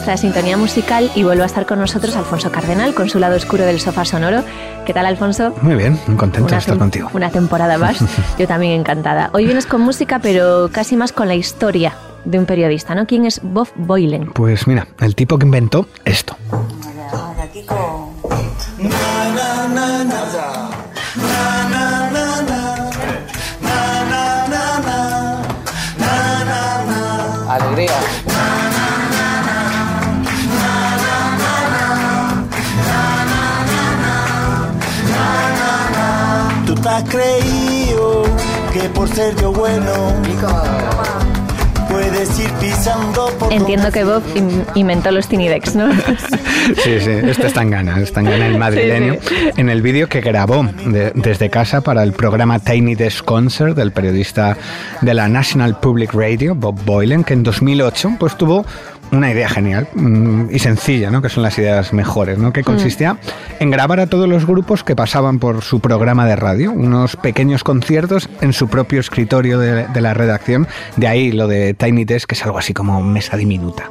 Nuestra sintonía musical y vuelve a estar con nosotros Alfonso Cardenal con su lado oscuro del sofá sonoro. ¿Qué tal, Alfonso? Muy bien, muy contento de estar contigo. Una temporada más. Yo también encantada. Hoy vienes con música, pero casi más con la historia de un periodista, ¿no? ¿Quién es Bob Boylan? Pues mira, el tipo que inventó esto. Alegría. Te has creído que por ser yo bueno puedes ir pisando por Entiendo que Bob in- inventó los Tinidex, ¿no? Sí, sí, este está en gana, está en gana el madrileño. Sí, En el vídeo que grabó de- desde casa para el programa Tiny Desk Concert del periodista de la National Public Radio, Bob Boylan, que en 2008 pues tuvo una idea genial mm, y sencilla, ¿no? que son las ideas mejores, ¿no? que consistía en grabar a todos los grupos que pasaban por su programa de radio, unos pequeños conciertos en su propio escritorio de, de la redacción, de ahí lo de Tiny Desk, que es algo así como mesa diminuta.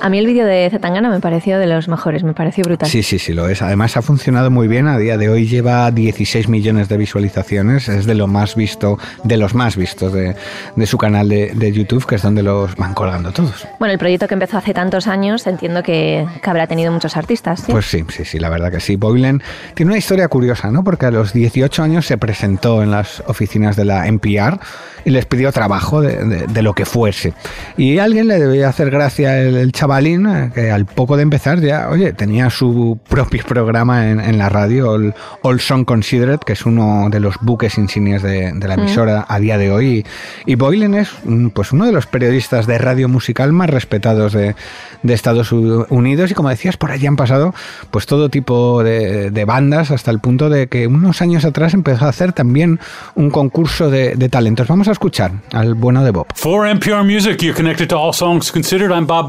A mí el vídeo de Zetangana me pareció de los mejores, me pareció brutal. Sí, sí, sí, lo es. Además ha funcionado muy bien. A día de hoy lleva 16 millones de visualizaciones. Es de lo más visto, de los más vistos de, de su canal de, de YouTube, que es donde los van colgando todos. Bueno, el proyecto que empezó hace tantos años, entiendo que, que habrá tenido muchos artistas, ¿sí? Pues sí, sí, sí, la verdad que sí. Boylan tiene una historia curiosa, ¿no? Porque a los 18 años se presentó en las oficinas de la NPR y les pidió trabajo de, de- de lo que fuese. Y alguien le debía hacer gracia el, el chavalín eh, que al poco de empezar ya, oye, tenía su propio programa en, en la radio, All, All Song Considered, que es uno de los buques insignias de, de la emisora a día de hoy. Y, y Boylan es mm, pues uno de los periodistas de radio musical más respetados de, de Estados Unidos y como decías, por allí han pasado pues todo tipo de, de bandas hasta el punto de que unos años atrás empezó a hacer también un concurso de, de talentos. Vamos a escuchar al bueno de Bob. For NPR Music, you're connected to All Songs Considered. I'm Bob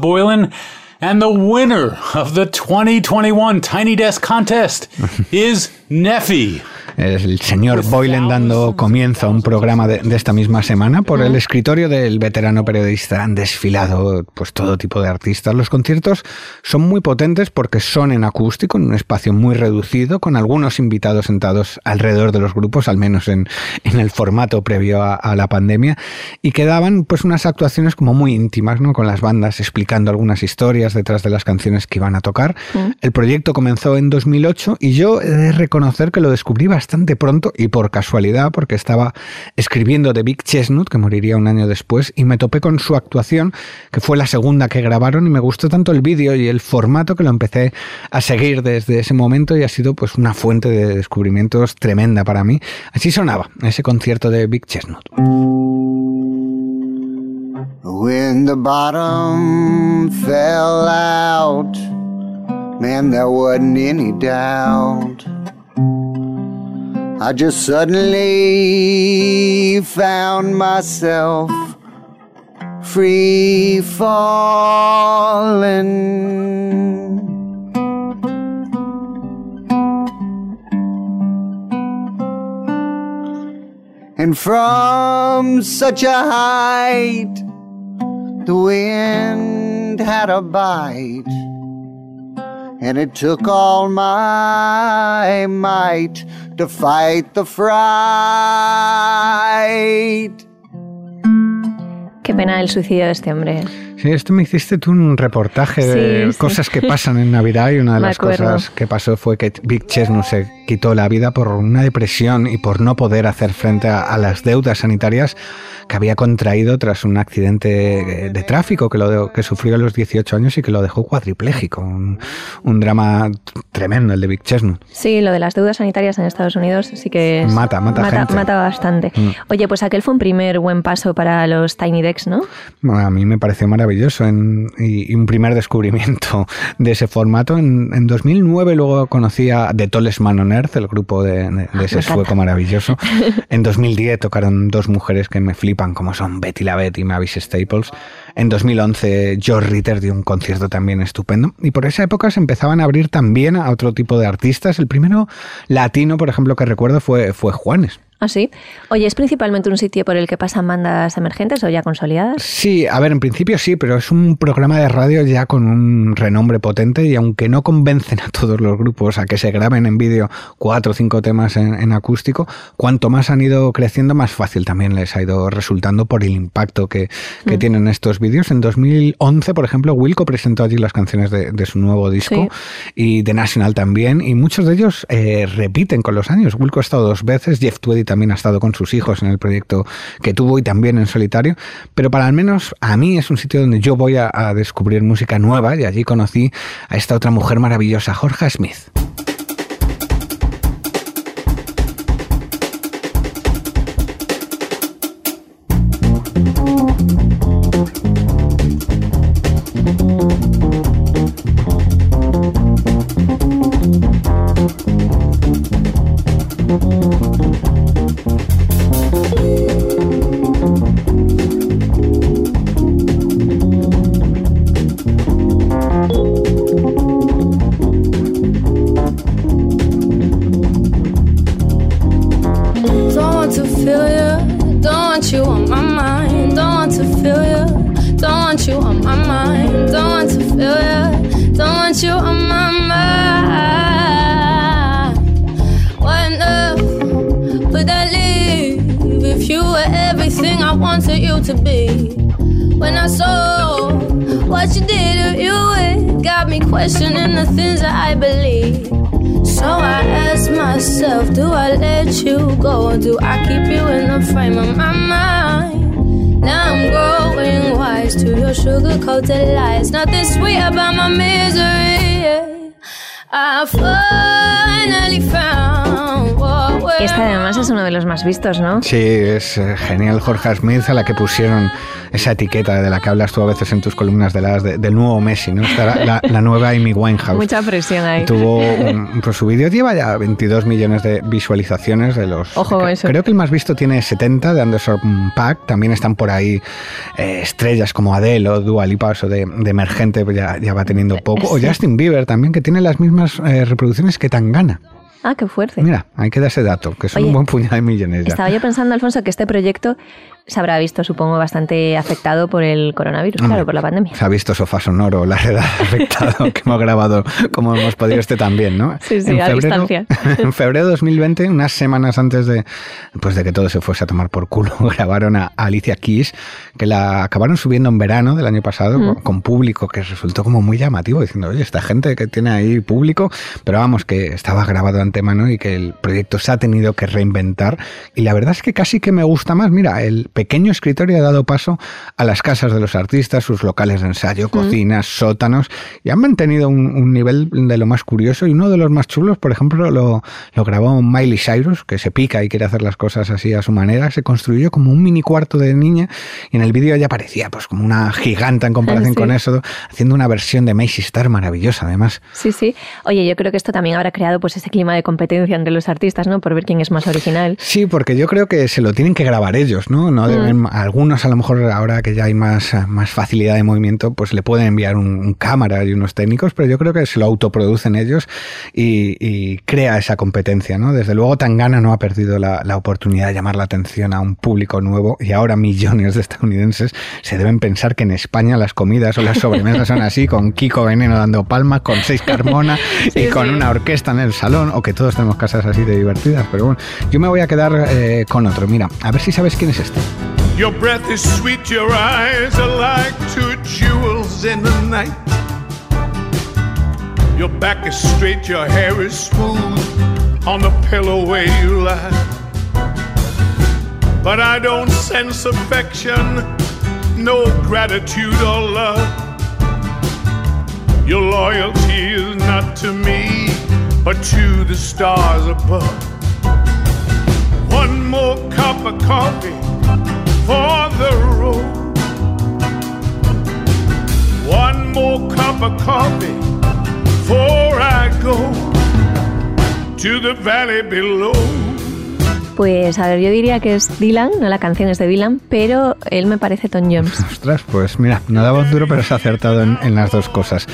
And the winner of the 2021 Tiny Desk Contest is Neffy. El señor Boylan dando comienzo a un programa de, de esta misma semana. Por el escritorio del veterano periodista han desfilado pues todo tipo de artistas. Los conciertos son muy potentes porque son en acústico, en un espacio muy reducido, con algunos invitados sentados alrededor de los grupos, al menos en, en el formato previo a, a la pandemia, y quedaban pues unas actuaciones como muy íntimas, ¿no? Con las bandas explicando algunas historias detrás de las canciones que iban a tocar. El proyecto comenzó en 2008 y yo he de reconocer que lo descubrí bastante pronto y por casualidad porque estaba escribiendo de Big Chestnut, que moriría un año después, y me topé con su actuación, que fue la segunda que grabaron y me gustó tanto el vídeo y el formato que lo empecé a seguir desde ese momento y ha sido pues una fuente de descubrimientos tremenda para mí. Así sonaba ese concierto de Big Chestnut. When the bottom fell out, man, there wasn't any doubt. I just suddenly found myself free falling. And from such a height, the wind had a bite, and it took all my might to fight the fright. Qué pena el suicidio de este hombre. Sí, esto me hiciste tú un reportaje de Sí, sí. cosas que pasan en Navidad y una de Me las acuerdo. cosas que pasó fue que Big Chestnut se quitó la vida por una depresión y por no poder hacer frente a, a las deudas sanitarias que había contraído tras un accidente de tráfico que, lo de- que sufrió a los 18 años y que lo dejó cuadripléjico. Un, un drama tremendo el de Big Chestnut. Sí, lo de las deudas sanitarias en Estados Unidos sí que es- Mata, mata gente. mata bastante. Mm. Oye, pues aquel fue un primer buen paso para los Tiny Decks, ¿no? Bueno, a mí me pareció maravilloso maravilloso en, y, un primer descubrimiento de ese formato. En, en 2009 luego conocí a The Tallest Man on Earth, el grupo de, de, de ese sueco maravilloso. En 2010 tocaron dos mujeres que me flipan, como son Betty LaBette y Mavis Staples. En 2011 George Ritter dio un concierto también estupendo. Y por esa época se empezaban a abrir también a otro tipo de artistas. El primero latino, por ejemplo, que recuerdo fue, fue Juanes. ¿Ah, sí? Oye, ¿es principalmente un sitio por el que pasan bandas emergentes o ya consolidadas? Sí, a ver, en principio sí, pero es un programa de radio ya con un renombre potente y aunque no convencen a todos los grupos a que se graben en vídeo cuatro o cinco temas en, en, acústico, cuanto más han ido creciendo, más fácil también les ha ido resultando por el impacto que, que mm. tienen estos vídeos. En 2011, por ejemplo, Wilco presentó allí las canciones de, de su nuevo disco sí. y The National también, y muchos de ellos eh, repiten con los años. Wilco ha estado dos veces, Jeff Tweedy también ha estado con sus hijos en el proyecto que tuvo y también en solitario, pero para al menos a mí es un sitio donde yo voy a, a descubrir música nueva y allí conocí a esta otra mujer maravillosa, Jorge Smith. got you on my mind. Why not? Would I leave if you were everything I wanted you to be? When I saw what you did to you, it got me questioning the things that I believe. So I ask myself, do I let you go? Or do I keep you in the frame of my mind? Now I'm grown growing wise to your sugar coated lies. Nothing sweet about my misery. I finally found Esta además es uno de los más vistos, ¿no? Sí, es eh, genial Jorge Smith a la que pusieron esa etiqueta de la que hablas tú a veces en tus columnas de las de, del nuevo Messi, ¿no? Esta la, la, nueva Amy Winehouse. Mucha presión ahí. Tuvo un, pues su vídeo lleva ya 22 millones de visualizaciones de los. Ojo que, eso. Creo que el más visto tiene 70 de Anderson Pack. También están por ahí eh, estrellas como Adele o Dua Lipa, eso de, de emergente pues ya, ya va teniendo poco. Sí. O Justin Bieber también, que tiene las mismas eh, reproducciones que Tangana. Ah, qué fuerte. Mira, hay que dar ese dato, que son Oye, un buen puñado de millones ya. Estaba yo pensando, Alfonso, que este proyecto se habrá visto, supongo, bastante afectado por el coronavirus, claro, por la pandemia. Se ha visto sofá sonoro, la redada afectado que hemos grabado, como hemos podido este también, ¿no? Sí, sí, en a febrero, distancia. En febrero de 2020, unas semanas antes de, pues de que todo se fuese a tomar por culo, grabaron a Alicia Keys, que la acabaron subiendo en verano del año pasado, Mm. con, con público, que resultó como muy llamativo, diciendo, oye, esta gente que tiene ahí público, pero vamos, que estaba grabado de antemano y que el proyecto se ha tenido que reinventar. Y la verdad es que casi que me gusta más. Mira, el pequeño escritorio ha dado paso a las casas de los artistas, sus locales de ensayo, cocinas, sótanos, y han mantenido un, un nivel de lo más curioso. Y uno de los más chulos, por ejemplo, lo, lo grabó Miley Cyrus, que se pica y quiere hacer las cosas así a su manera. Se construyó como un mini cuarto de niña y en el vídeo ella parecía pues como una giganta en comparación Sí. con eso, haciendo una versión de Macy Star maravillosa, además. Sí, sí. Oye, yo creo que esto también habrá creado pues ese clima de competencia entre los artistas, ¿no? Por ver quién es más original. Sí, porque yo creo que se lo tienen que grabar ellos, ¿no? No algunos a lo mejor ahora que ya hay más, más facilidad de movimiento, pues le pueden enviar un, un cámara y unos técnicos, pero yo creo que se lo autoproducen ellos y, y crea esa competencia, ¿no? Desde luego Tangana no ha perdido la, la oportunidad de llamar la atención a un público nuevo y ahora millones de estadounidenses se deben pensar que en España las comidas o las sobremesas son así, con Kiko Veneno dando palmas, con seis Carmona Sí, y con sí. una orquesta en el salón, o que todos tenemos casas así de divertidas, pero bueno, yo me voy a quedar eh, con otro. Mira, a ver si sabes quién es este. Your breath is sweet, your eyes are like two jewels in the night. Your back is straight, your hair is smooth on the pillow where you lie. But I don't sense affection, no gratitude or love. Your loyalty is not to me, but to the stars above. One more cup of coffee the road. One more cup of coffee before I go to the valley below. Pues a ver, yo diría que es Dylan, no la canción es de Dylan, pero él me parece Tom Jones. Ostras, pues mira, no daba un duro, pero se ha acertado en, en las dos cosas.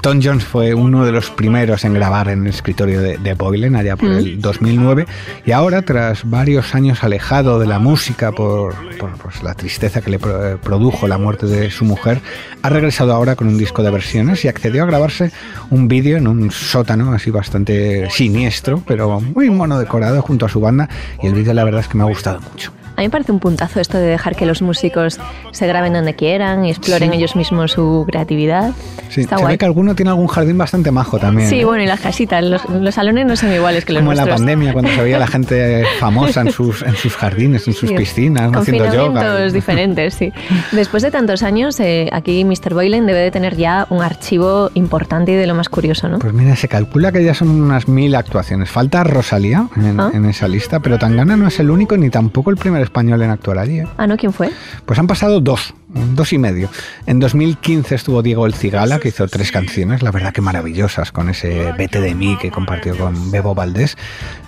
Tom Jones fue uno de los primeros en grabar en el escritorio de, de Boylan allá por el 2009 y ahora, tras varios años alejado de la música por, por, pues, la tristeza que le pro- produjo la muerte de su mujer, ha regresado ahora con un disco de versiones y accedió a grabarse un vídeo en un sótano así bastante siniestro, pero muy mono decorado junto a su banda y el vídeo la verdad es que me ha gustado mucho. A mí me parece un puntazo esto de dejar que los músicos se graben donde quieran y exploren Sí. ellos mismos su creatividad. Sí, Está se guay. ve que alguno tiene algún jardín bastante majo también. Sí, ¿eh? bueno, y las casitas, los, los salones no son iguales que los Como en la pandemia, cuando se veía la gente famosa en sus, en sus jardines, en sus Sí, piscinas, haciendo yoga. Confinamientos diferentes, sí. Después de tantos años, eh, aquí Mr. Boylan debe de tener ya un archivo importante y de lo más curioso, ¿no? Pues mira, se calcula que ya son unas mil actuaciones. Falta Rosalía en, Ah. en esa lista, pero Tangana no es el único ni tampoco el primer español en. ¿eh? Ah, ¿no? ¿Quién fue? Pues han pasado dos, dos y medio. En 2015 estuvo Diego El Cigala, que hizo tres canciones, la verdad que maravillosas, con ese Vete de mí que compartió con Bebo Valdés.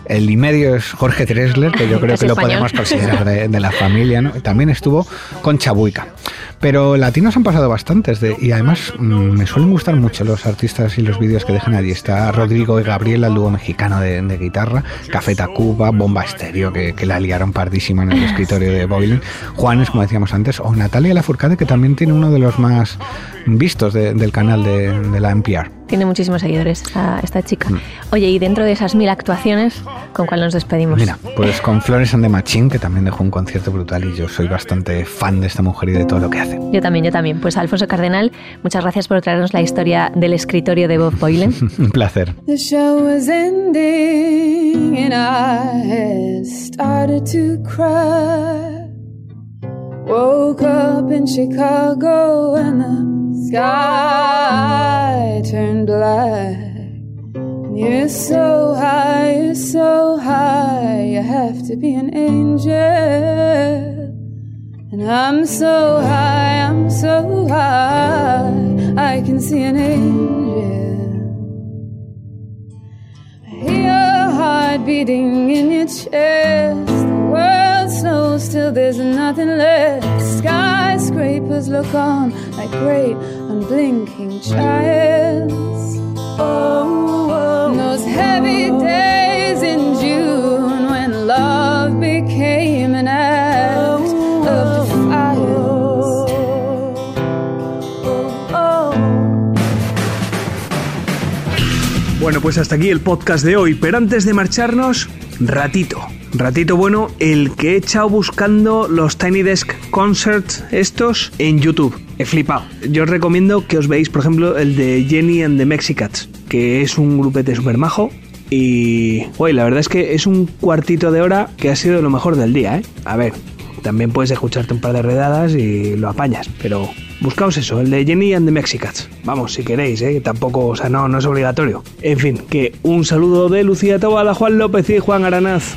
El y medio es Jorge Tresler, que yo creo que lo español. podemos considerar de, de la familia, ¿no? También estuvo con Chabuica. Pero latinos han pasado bastantes de- y además mm, me suelen gustar mucho los artistas y los vídeos que dejan allí. Está Rodrigo y Gabriela, el dúo mexicano de, de guitarra, Café Tacuba, Bomba Estéreo, que, que la liaron pardísima en el escritorio de Boylan, Juanes, como decíamos antes, o Natalia Lafourcade, que también tiene uno de los más vistos de- del canal de, de la NPR. Tiene muchísimos seguidores esta, esta chica. Mm. Oye, y dentro de esas mil actuaciones, ¿con cuál nos despedimos? Mira, pues con Flores and the Machine, que también dejó un concierto brutal y yo soy bastante fan de esta mujer y de todo lo que hace. Yo también, yo también. Pues Alfonso Cardenal, muchas gracias por traernos la historia del escritorio de Bob Boylan. un placer. The show was ending and I started to cry. Woke up in Chicago and the sky turned black. And You're so high, you're so high, you have to be an angel. And I'm so high, I'm so high, I can see an angel. I hear your heart beating in your chest. The world slows till there's nothing. Skyscrapers look on like great unblinking giants. Oh, those heavy days in June when love became an act of defiance. Bueno, pues hasta aquí el podcast de hoy, pero antes de marcharnos, ratito. Ratito bueno, el que he echado buscando los Tiny Desk Concerts estos en YouTube. He flipado. Yo os recomiendo que os veáis, por ejemplo, el de Jenny and the Mexicats, que es un grupete super majo. Y, oye, la verdad es que es un cuartito de hora que ha sido lo mejor del día, ¿eh? A ver, también puedes escucharte un par de redadas y lo apañas, pero buscaos eso, el de Jenny and the Mexicats. Vamos, si queréis, ¿eh? Tampoco, o sea, no, no es obligatorio. En fin, que un saludo de Lucía Tobala, Juan López y Juan Aranaz.